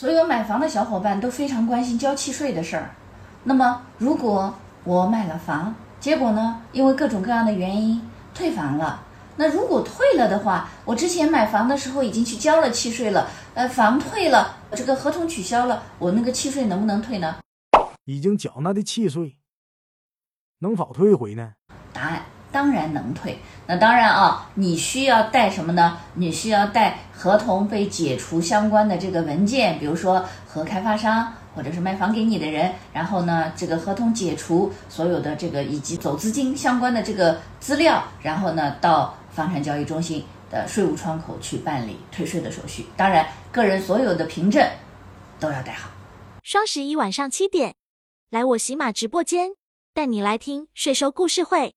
所有买房的小伙伴都非常关心交契税的事儿。那么，如果我买了房，结果呢，因为各种各样的原因退房了，那如果退了的话，我之前买房的时候已经去交了契税了，呃，房退了，这个合同取消了，我那个契税能不能退呢？已经缴纳的契税能否退回呢？答案当然能退。那当然啊，你需要带什么呢？你需要带合同被解除相关的这个文件，比如说和开发商或者是卖房给你的人，然后呢，这个合同解除所有的这个以及走资金相关的这个资料，然后呢，到房产交易中心的税务窗口去办理退税的手续。当然，个人所有的凭证都要带好。双十一晚上七点，来我喜马直播间，带你来听税收故事会。